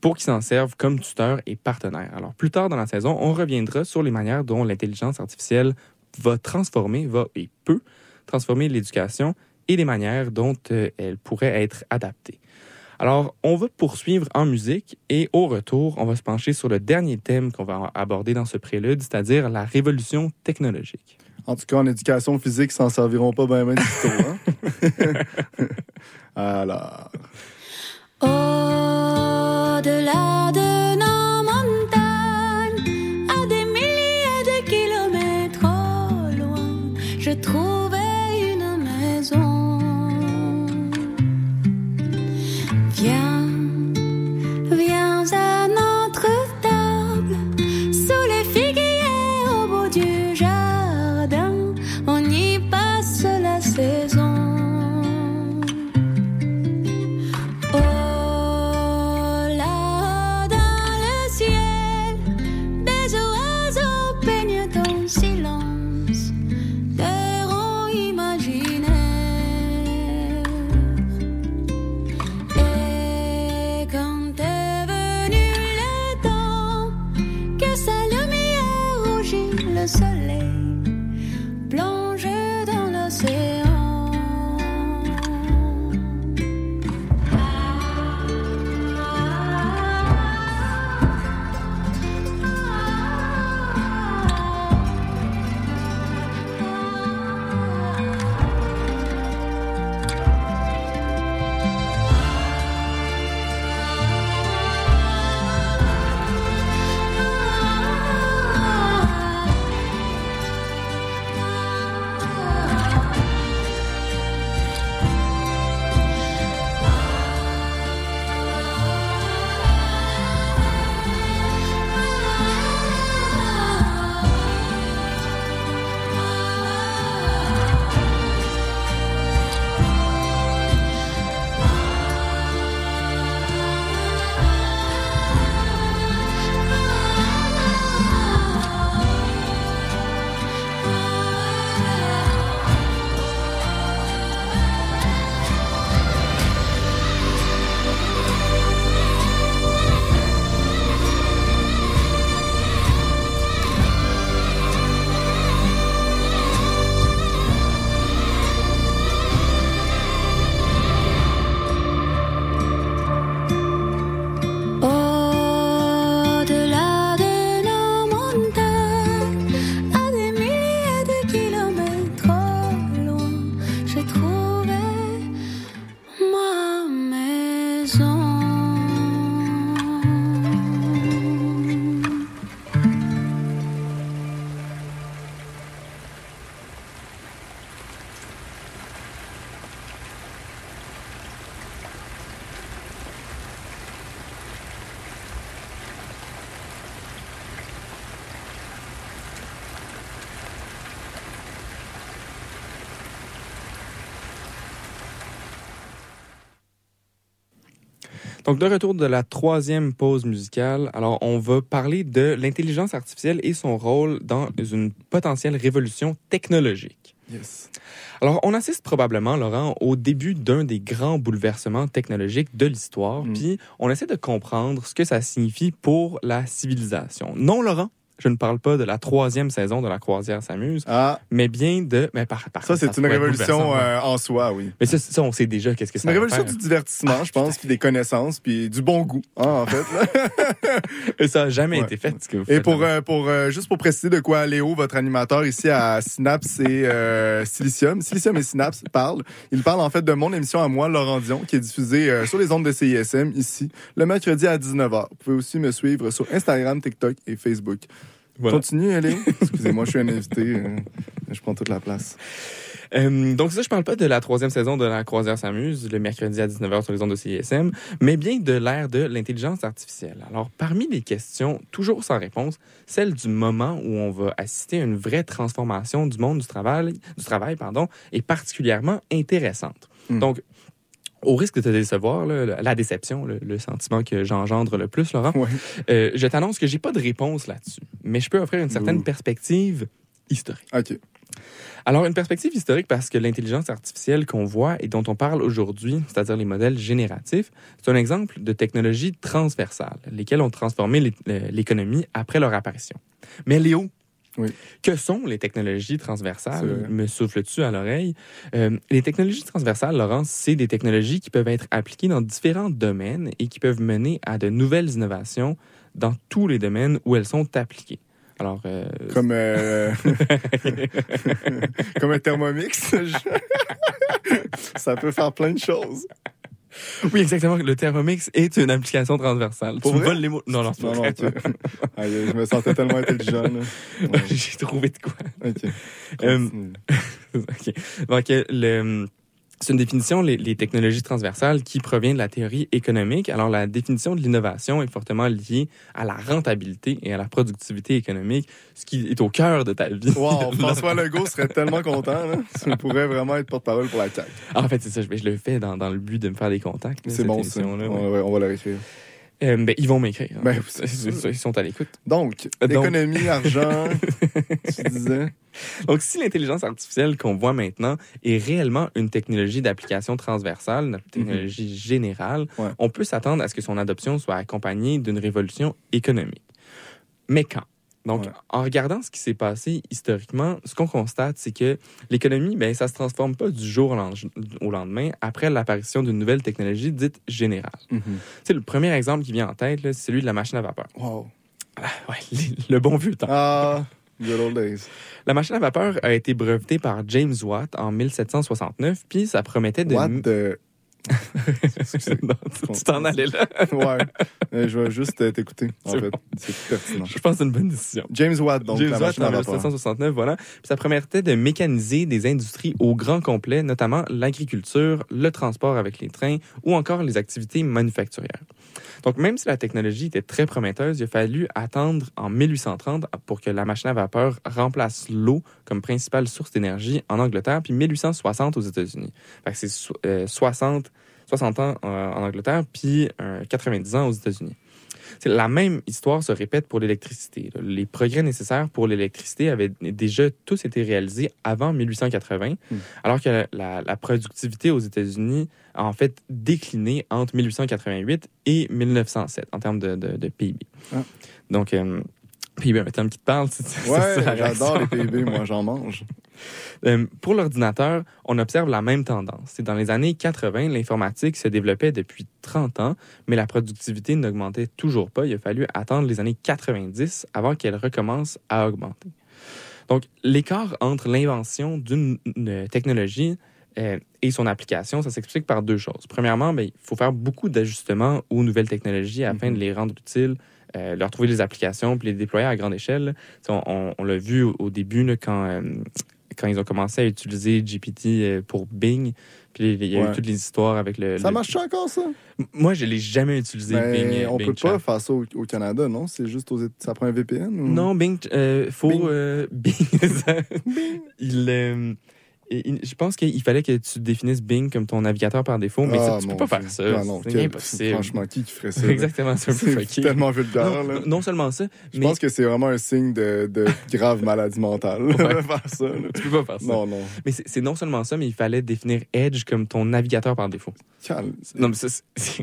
pour qu'ils s'en servent comme tuteurs et partenaires. Alors, plus tard dans la saison, on reviendra sur les manières dont l'intelligence artificielle va transformer, va et peut transformer l'éducation et les manières dont euh, elle pourrait être adaptée. Alors, on va poursuivre en musique et au retour, on va se pencher sur le dernier thème qu'on va aborder dans ce prélude, c'est-à-dire la révolution technologique. En tout cas, en éducation physique, ils s'en serviront pas bien, bien du tout. Hein? Alors... Au-delà de Donc, de retour de la troisième pause musicale, alors on va parler de l'intelligence artificielle et son rôle dans une potentielle révolution technologique. Yes. Alors, on assiste probablement, Laurent, au début d'un des grands bouleversements technologiques de l'histoire, Mm. puis on essaie de comprendre ce que ça signifie pour la civilisation. Non, Laurent, je ne parle pas de la troisième saison de La Croisière s'amuse, Ah, mais bien de... Mais par, par ça, c'est une révolution euh, en soi, oui. Mais ça, ça, on sait déjà qu'est-ce que C'est une révolution faire. du divertissement, Ah, je pense, puis des connaissances, puis du bon goût, hein, en fait. Et ça n'a jamais Ouais. été fait, ce que vous Et faites, pour, euh, pour euh, juste pour préciser de quoi Léo, votre animateur ici à Synapse et Silicium, Silicium et Synapse parle. Il parle en fait de mon émission à moi, Laurent Dion, qui est diffusée sur les ondes de CISM ici, le mercredi à 19h. Vous pouvez aussi me suivre sur Instagram, TikTok et Facebook. Voilà. Continue, Léo. Excusez-moi, je suis un invité. euh, je prends toute la place. Euh, donc ça, je parle pas de la troisième saison de La Croisière s'amuse, le mercredi à 19h sur les ondes de CISM, mais bien de l'ère de l'intelligence artificielle. Alors, parmi les questions, toujours sans réponse, celle du moment où on va assister à une vraie transformation du monde du travail, du travail pardon, est particulièrement intéressante. Mm. Donc, au risque de te décevoir, là, la déception, le, le sentiment que j'engendre le plus, Laurent, Ouais. euh, je t'annonce que j'ai pas de réponse là-dessus, mais je peux offrir une certaine Ouh. perspective historique. OK. Alors, une perspective historique parce que l'intelligence artificielle qu'on voit et dont on parle aujourd'hui, c'est-à-dire les modèles génératifs, c'est un exemple de technologie transversale, lesquelles ont transformé l'é- l'économie après leur apparition. Mais Léo, Oui. que sont les technologies transversales? Me souffle-tu à l'oreille? Euh, les technologies transversales, Laurence, c'est des technologies qui peuvent être appliquées dans différents domaines et qui peuvent mener à de nouvelles innovations dans tous les domaines où elles sont appliquées. Alors, euh, Comme, euh, comme un thermomix. Ça peut faire plein de choses. Oui, exactement. Le Thermomix est une application transversale. Pour tu me voles les mots. Non, non, c'est pas Non, non, je me sentais tellement intelligent. Ouais, J'ai trouvé de quoi. ok. Continue. OK. Donc, euh, le- c'est une définition, les, les technologies transversales, qui provient de la théorie économique. Alors, la définition de l'innovation est fortement liée à la rentabilité et à la productivité économique, ce qui est au cœur de ta vie. Wow, François Legault serait tellement content. Là. Tu pourrais vraiment être porte-parole pour la CAQ. En fait, c'est ça. Je, je le fais dans, dans le but de me faire des contacts. C'est bon, ça. émission-là, On, ouais. va- on va la réécrire. Euh, ben, ils vont m'écrire. en Ben, Ils- sont à l'écoute. Donc, Donc- l'économie, argent, tu disais. Donc, si l'intelligence artificielle qu'on voit maintenant est réellement une technologie d'application transversale, une technologie générale, Ouais. on peut s'attendre à ce que son adoption soit accompagnée d'une révolution économique. Mais quand? Donc, Ouais. en regardant ce qui s'est passé historiquement, ce qu'on constate, c'est que l'économie, ben, ça se transforme pas du jour au len- au lendemain après l'apparition d'une nouvelle technologie dite générale. Tu sais, le premier exemple qui vient en tête, c'est celui de la machine à vapeur. Wow. Ouais, le bon vieux temps. Ah, good old days. La machine à vapeur a été brevetée par James Watt en 1769, puis ça promettait de... What the... Non, tu- t'en allais là. Ouais. Euh, Je vais juste euh, t'écouter, en fait. C'est pertinent. Je pense que c'est une bonne décision. James Watt, donc James la Watt en à vapeur. 1769, voilà. Puis ça promettait de mécaniser des industries au grand complet, notamment l'agriculture, le transport avec les trains ou encore les activités manufacturières. Donc, même si la technologie était très prometteuse, il a fallu attendre en 1830 pour que la machine à vapeur remplace l'eau comme principale source d'énergie en Angleterre, puis 1860 aux États-Unis. C'est so- euh, 60, 60 ans euh, en Angleterre, puis euh, 90 ans aux États-Unis. La même histoire se répète pour l'électricité. Les progrès nécessaires pour l'électricité avaient déjà tous été réalisés avant 1880, Hmm. alors que la, la productivité aux États-Unis a en fait décliné entre 1888 et 1907 en termes de, de- de PIB. Ah. Donc, euh, PIB, un terme qui te parle, c'est c'est ça Ouais, j'adore les. PIB, moi, j'en mange. Euh, pour l'ordinateur, on observe la même tendance. C'est dans les années 80, l'informatique se développait depuis 30 ans, mais la productivité n'augmentait toujours pas. Il a fallu attendre les années 90 avant qu'elle recommence à augmenter. Donc, l'écart entre l'invention d'une une technologie euh, et son application, ça s'explique par deux choses. Premièrement, ben, il faut faire beaucoup d'ajustements aux nouvelles technologies afin Mhm. de les rendre utiles, euh, leur trouver des applications puis les déployer à grande échelle. On, on- on l'a vu au, au début là, quand, euh, quand ils ont commencé à utiliser GPT euh, pour Bing. Puis il y a Ouais. eu toutes les histoires avec le. Ça le- marche encore, ça? Moi, je l'ai jamais utilisé Mais Bing. on Bing peut Chat. pas faire ça au, au Canada, non? C'est juste aux Ça prend un VPN? Ou... Non, Bing, euh, faut Bing. Bing. Et il- je pense qu'il fallait que tu définisses Bing comme ton navigateur par défaut, mais ça, Ah, tu peux pas Dieu. faire ça. Ah, non, c'est impossible. Franchement, qui ferait ça? Exactement, c'est un peu fucké. tellement vulgaire, Non, là. non- non seulement ça, Je mais pense que c'est vraiment un signe de, de grave maladie mentale. Ouais. faire ça, là. tu peux pas faire ça. Non, non. Mais c'est non seulement ça, mais il fallait définir Edge comme ton navigateur par défaut. Calme. Non, mais ça,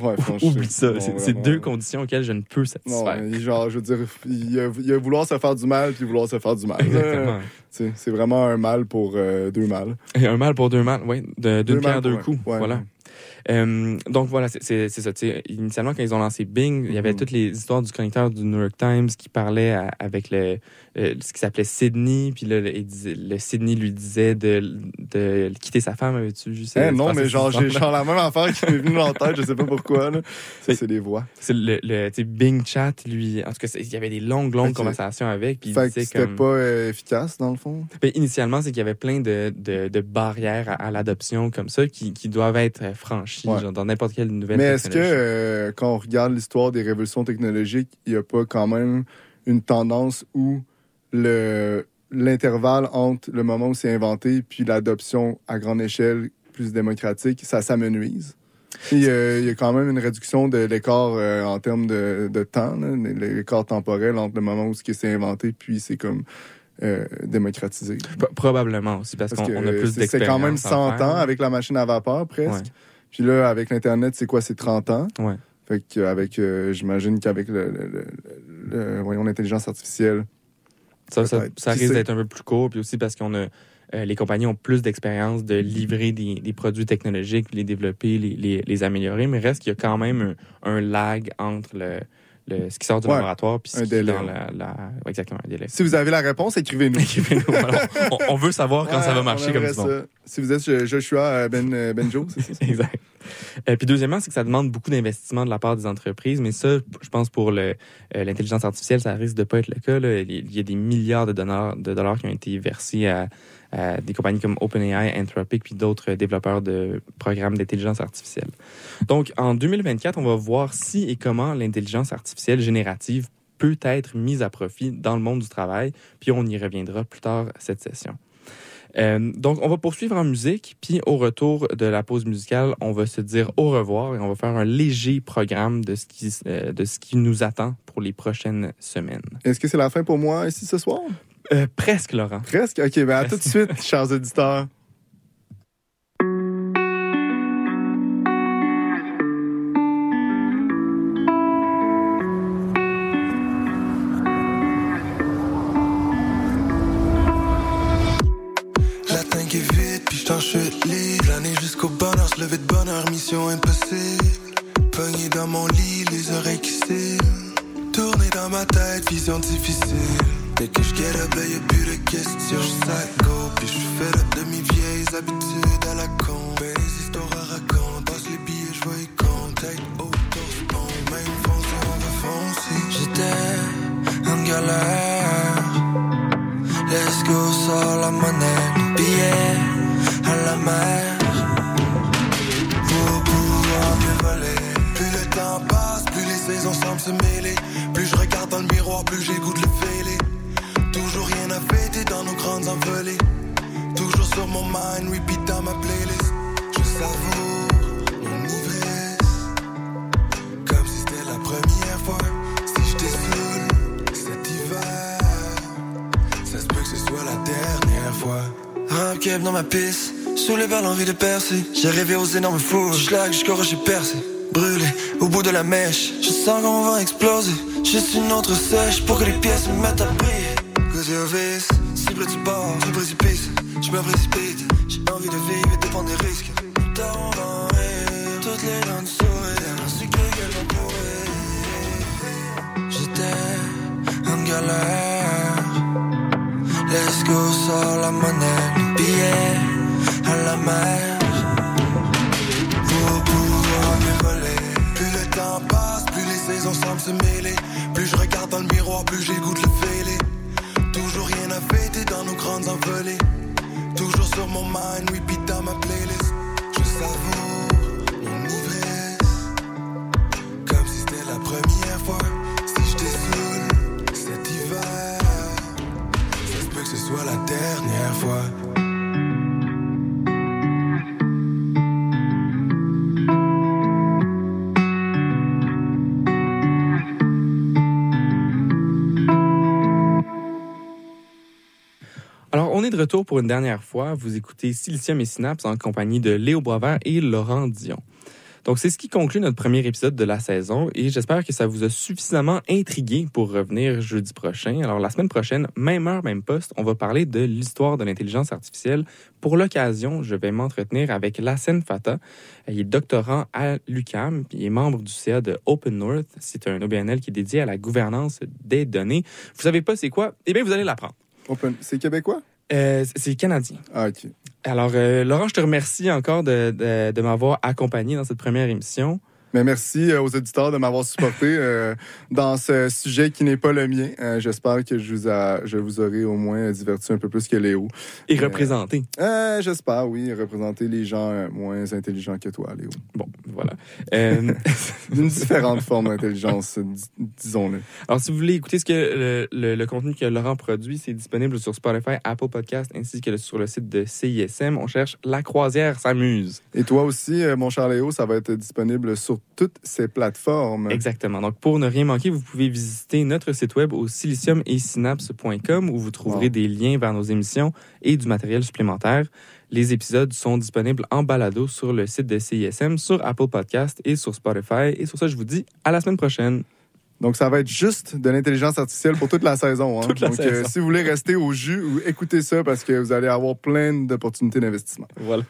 Ouais, oublie ça. Non, C'est deux conditions auxquelles je ne peux Non, satisfaire. il- genre, je veux dire, il y a, il y a vouloir se faire du mal puis vouloir se faire du mal. Exactement. C'est vraiment un mal pour euh, deux mal. Et un mal pour deux mal, oui. D'une Deux pierre, deux coups. ouais, voilà. Euh, donc voilà, c'est- ça. tu sais, Initialement, quand ils ont lancé Bing, il y avait Mhm. toutes les histoires du connecteur du New York Times qui parlait à- avec le, euh, ce qui s'appelait Sydney. Puis là, le, il disait- le Sydney lui disait de, de quitter sa femme. Avais-tu vu ça? Eh, non, mais genre, j'ai genre la même affaire qui m'est venue dans la tête, je sais pas pourquoi. c'est des voix. C'est le, Bing Chat, lui. En tout cas, il y avait des longues, longues conversations avec. Puis c'était comme. pas euh, efficace, dans le fond? Ben, initialement, c'est qu'il y avait plein de, de, de barrières à, à l'adoption comme ça qui, qui doivent être franchies Ouais. genre, dans n'importe quelle nouvelle Mais est-ce que, euh, quand on regarde l'histoire des révolutions technologiques, il n'y a pas quand même une tendance où le l'intervalle entre le moment où c'est inventé puis l'adoption à grande échelle plus démocratique, ça s'amenuise? Il y a quand même une réduction de l'écart euh, en termes de, de temps, l'écart temporel entre le moment où ce qui s'est inventé puis c'est comme euh, démocratisé. P- Probablement aussi, parce, Parce qu'on a plus d'expérience. c'est quand même à 100 faire. ans avec la machine à vapeur presque. Ouais. Puis là, avec l'Internet, c'est quoi? C'est 30 ans. Ouais. Fait que avec, euh, j'imagine qu'avec le, le- le- le- voyons, l'intelligence artificielle, Ça, ça, risque d'être un peu plus court, puis aussi parce qu'on a euh, les compagnies ont plus d'expérience de livrer des, des produits technologiques, les développer, les, les, les améliorer, mais reste qu'il y a quand même un, un lag entre le, le- ce qui sort du Ouais, laboratoire puis ce qui délai, dans la, la- ouais, exactement un délai. si vous avez la réponse, écrivez-nous. Écrivez-nous, voilà. on, on veut savoir quand ça va marcher comme ça. Si vous êtes Joshua euh, ben, euh, Benjo, c'est ça? Exact. Euh, puis deuxièmement, c'est que ça demande beaucoup d'investissement de la part des entreprises, mais ça, je pense pour euh, l'intelligence artificielle, ça risque de pas être le cas. Il y a des milliards de dollars, de dollars qui ont été versés à, à des compagnies comme OpenAI, Anthropic, puis d'autres développeurs de programmes d'intelligence artificielle. Donc, en 2024, on va voir si et comment l'intelligence artificielle générative peut être mise à profit dans le monde du travail, puis on y reviendra plus tard cette session. Euh, donc, on va poursuivre en musique, puis au retour de la pause musicale, on va se dire au revoir et on va faire un léger programme de ce qui, euh, de ce qui nous attend pour les prochaines semaines. Est-ce que c'est la fin pour moi ici ce soir? Euh, presque, Laurent. Presque? OK, ben à tout de suite, chers auditeurs. J't'en libre. L'année jusqu'au bonheur, se lever de bonheur, mission impossible. Pogné dans mon lit, les oreilles qui. Tourner dans ma tête, vision difficile. Dès que je get up, y'a plus de questions. J'sac go, puis j'suis fait up de mes vieilles habitudes à la con. Ben, les histoires à raconter. Passe les billets, j'vois y. Tête haute, on. Même foncé, on va foncer. J'étais en galère. Let's go, sors la monnaie, billet à la mer. Voler. Plus le temps passe, plus les saisons semblent se mêler. Plus je regarde dans le miroir, plus de le fêler. Toujours rien à fêter dans nos grandes envolées. Toujours sur mon mind, repeat dans ma playlist. Je savoure mon ivresse. Comme si c'était la première fois. Si je saoul cet hiver. Ça se peut que ce soit la dernière fois. Cap dans ma piste, saoulé par l'envie de percer. J'ai rêvé aux énormes fous, schlag jusqu'au rocher percé. Brûlé au bout de la mèche, je sens qu'on va exploser. Juste une autre sèche pour que les pièces me mettent à briller. Cause au vice, près du bord, du précipice, je me précipite. J'ai envie de vivre et de prendre des risques. Plus toutes les dents de sourire, ainsi que. J'étais en galère. Let's go, sors la monnaie, billet à la mer. Plus le temps passe, plus les saisons semblent se mêler. Plus je regarde dans le miroir, plus de le fêler. Toujours rien à fêter dans nos grandes envolées. Toujours sur mon mind, repeat dans ma playlist. Je savoure mon ivresse. Comme si c'était la première fois. De retour pour une dernière fois. Vous écoutez Silicium et Synapse en compagnie de Léo Boisvert et Laurent Dion. Donc, c'est ce qui conclut notre premier épisode de la saison et j'espère que ça vous a suffisamment intrigué pour revenir jeudi prochain. Alors, la semaine prochaine, même heure, même poste, on va parler de l'histoire de l'intelligence artificielle. Pour l'occasion, je vais m'entretenir avec Lassen Fata. Il est doctorant à l'UCAM il est membre du CA de Open North. C'est un OBNL qui est dédié à la gouvernance des données. Vous savez pas c'est quoi? Eh bien, vous allez l'apprendre. C'est québécois? Euh, c'est canadien. Ah, OK. Alors, euh, Laurent, je te remercie encore de, de, de m'avoir accompagné dans cette première émission. Mais merci euh, aux auditeurs de m'avoir supporté euh, dans ce sujet qui n'est pas le mien. Euh, J'espère que je vous, a- je vous aurai au moins diverti un peu plus que Léo. Et Euh, représenté. J'espère, oui, représenter les gens moins intelligents que toi, Léo. Bon, voilà. D'une différente forme d'intelligence, dis- disons-le. alors, si vous voulez écouter ce que le, le- le contenu que Laurent produit, c'est disponible sur Spotify, Apple Podcast, ainsi que sur le site de CISM. On cherche La Croisière s'amuse. Et toi aussi, mon cher Léo, ça va être disponible sur toutes ces plateformes. Exactement. Donc, pour ne rien manquer, vous pouvez visiter notre site web au siliciumeetsynapse.com où vous trouverez Wow. des liens vers nos émissions et du matériel supplémentaire. Les épisodes sont disponibles en balado sur le site de CISM, sur Apple Podcast et sur Spotify. Et sur ça, je vous dis à la semaine prochaine. Donc, ça va être juste de l'intelligence artificielle pour toute la saison. hein. Toute la Donc, saison. si vous voulez rester au jus, ou écoutez ça parce que vous allez avoir plein d'opportunités d'investissement. Voilà.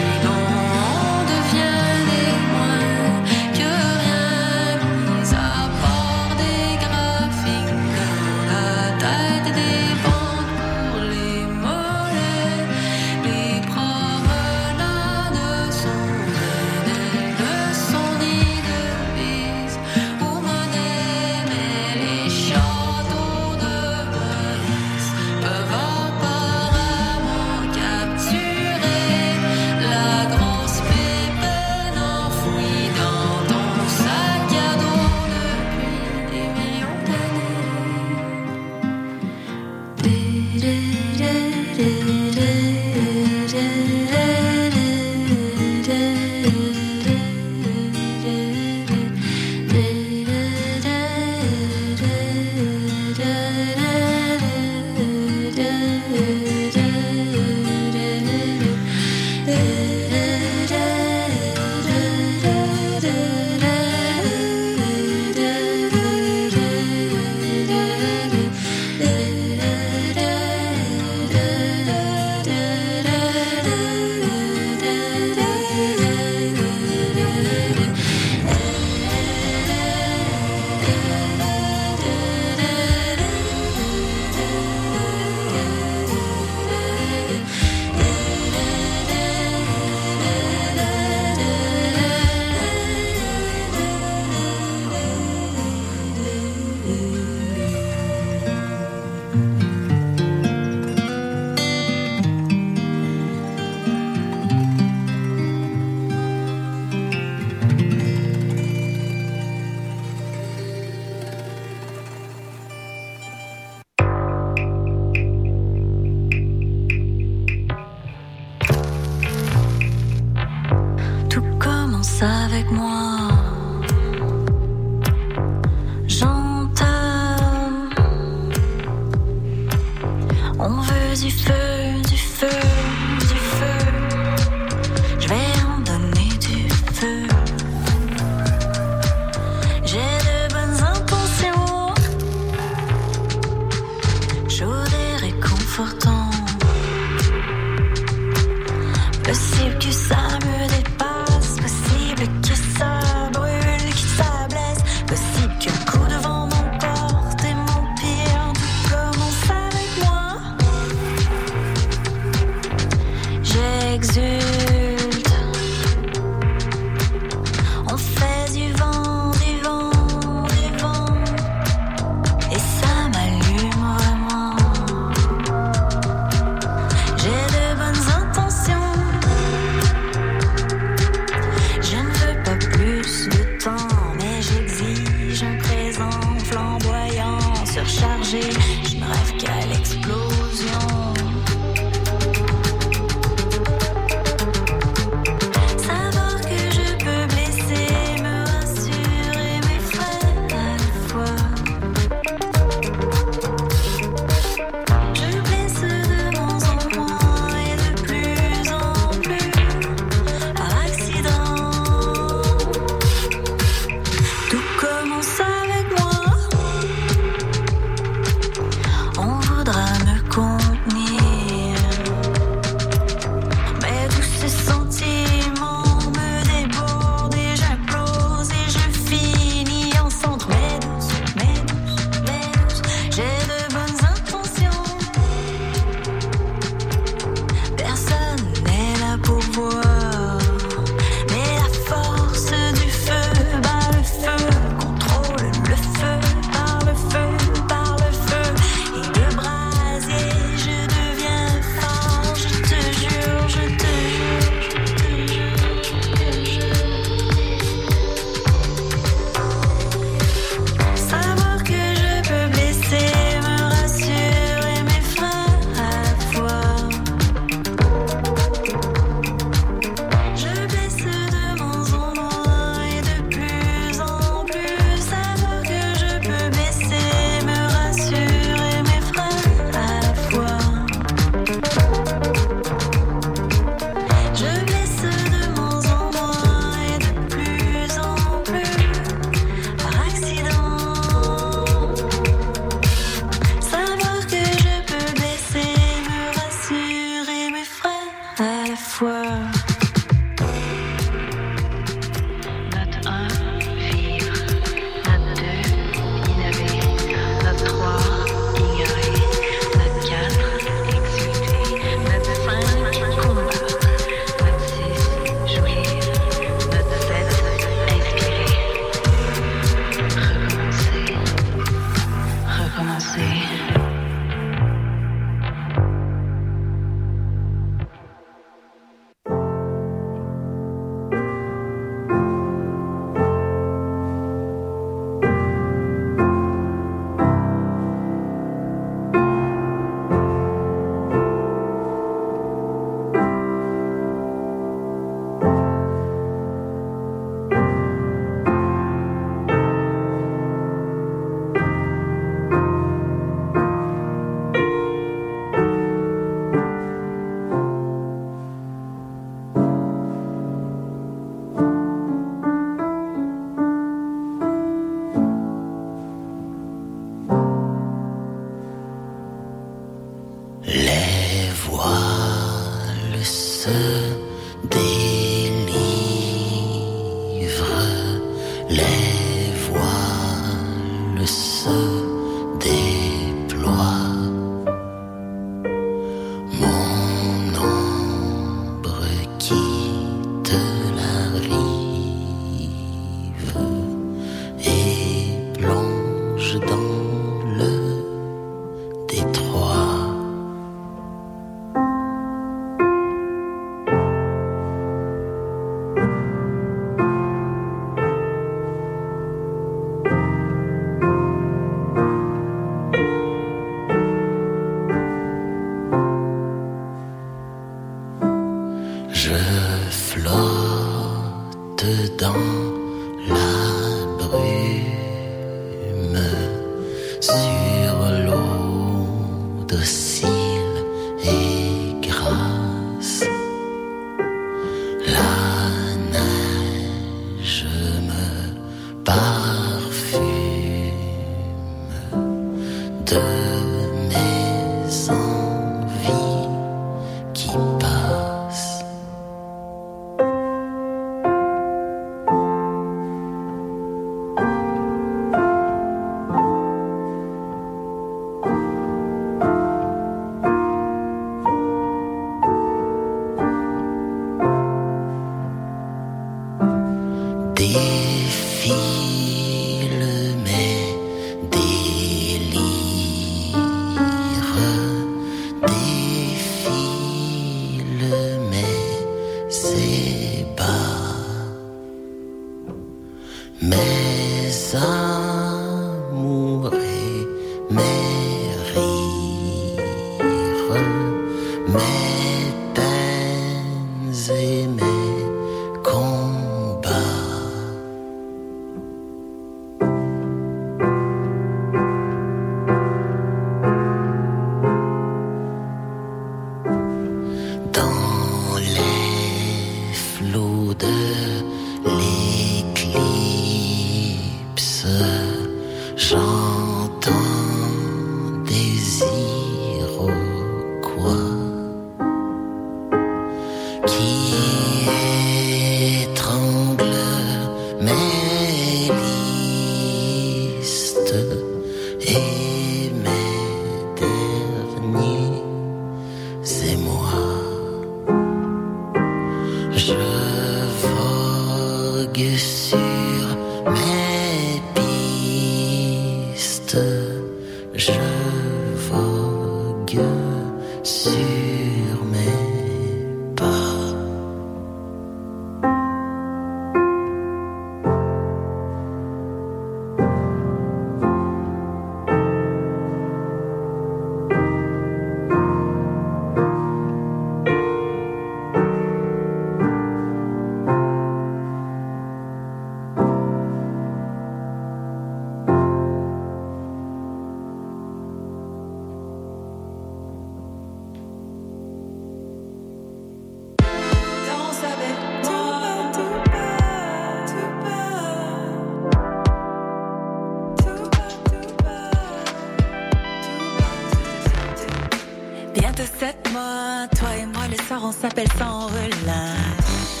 On s'appelle sans relâche.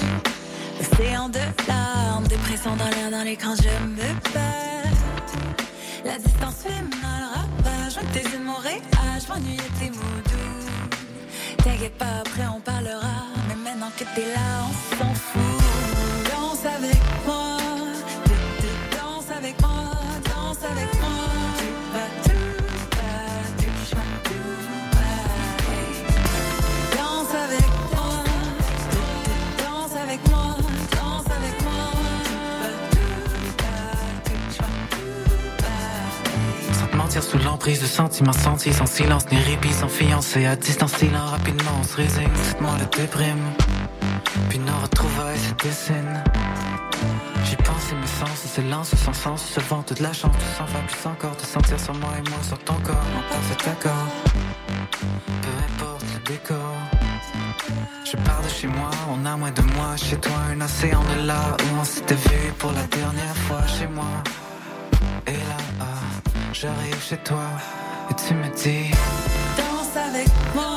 Océan de larmes, dépression dans l'air, dans l'écran, je me perds. La distance fait mal, ravage, tes yeux de Montréal, je m'ennuie tes mots doux. T'inquiète pas, après on parlera, mais maintenant que t'es là, on s'en fout. Danse avec moi, danse avec moi, danse avec moi. Sous l'emprise de sentiments sentis, sans silence ni répit, sans fiancé, à distance, silent, rapidement on se résigne, cette mort le déprime. Puis nos retrouvailles se dessinent. J'y pense et mes sens se s'élancent sans sens, se vend toute la chance, tout s'en faire plus encore, de sentir sur moi et moi sur ton corps, en parfait accord. Peu importe le décor. Je pars de chez moi, on a moins de moi, chez toi un océan de là où on s'était vu pour la dernière fois chez moi. Et là, j'arrive chez toi et tu me dis Danse avec moi,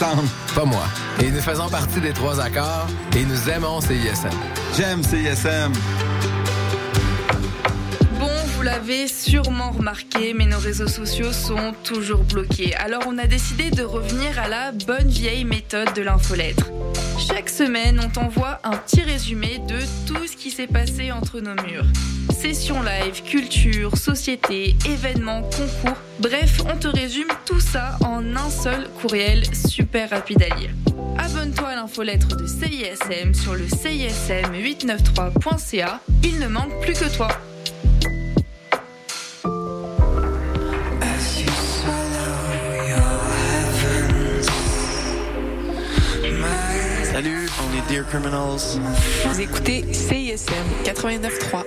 Pas moi. Et nous faisons partie des trois accords et nous aimons CISM. J'aime CISM. Bon, vous l'avez sûrement remarqué, mais nos réseaux sociaux sont toujours bloqués. Alors on a décidé de revenir à la bonne vieille méthode de l'infolettre. Chaque semaine, on t'envoie un petit résumé de tout ce qui s'est passé entre nos murs. Sessions live, culture, société, événements, concours. Bref, on te résume tout ça en un seul courriel super rapide à lire. Abonne-toi à l'infolettre de CISM sur le CISM893.ca. Il ne manque plus que toi. Salut, on est Dear Criminals. Vous écoutez CISM 89.3.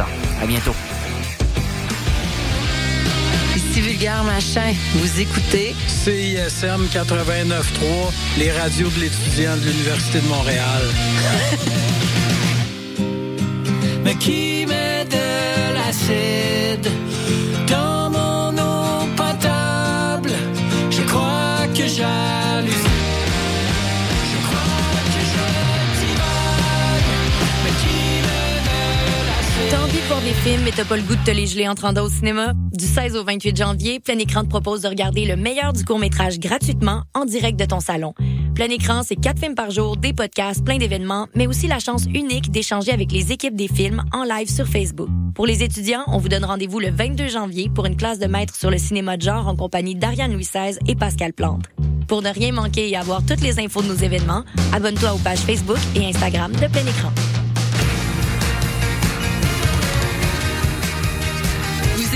À bientôt. Ici Vulgaire Machin. Vous écoutez CISM 89.3, les radios de l'étudiant de l'Université de Montréal. Mais qui met de l'acide dans mon eau potable? Je crois que j'hallucine. Voir des films mais t'as pas le goût de te les geler en te rendant au cinéma? Du 16 au 28 janvier, Plein Écran te propose de regarder le meilleur du court-métrage gratuitement en direct de ton salon. plein écran, c'est quatre films par jour, des podcasts, plein d'événements, mais aussi la chance unique d'échanger avec les équipes des films en live sur Facebook. Pour les étudiants, on vous donne rendez-vous le 22 janvier pour une classe de maître sur le cinéma de genre en compagnie d'Ariane Louis XVI et Pascal Plante. Pour ne rien manquer et avoir toutes les infos de nos événements, abonne-toi aux pages Facebook et Instagram de plein écran.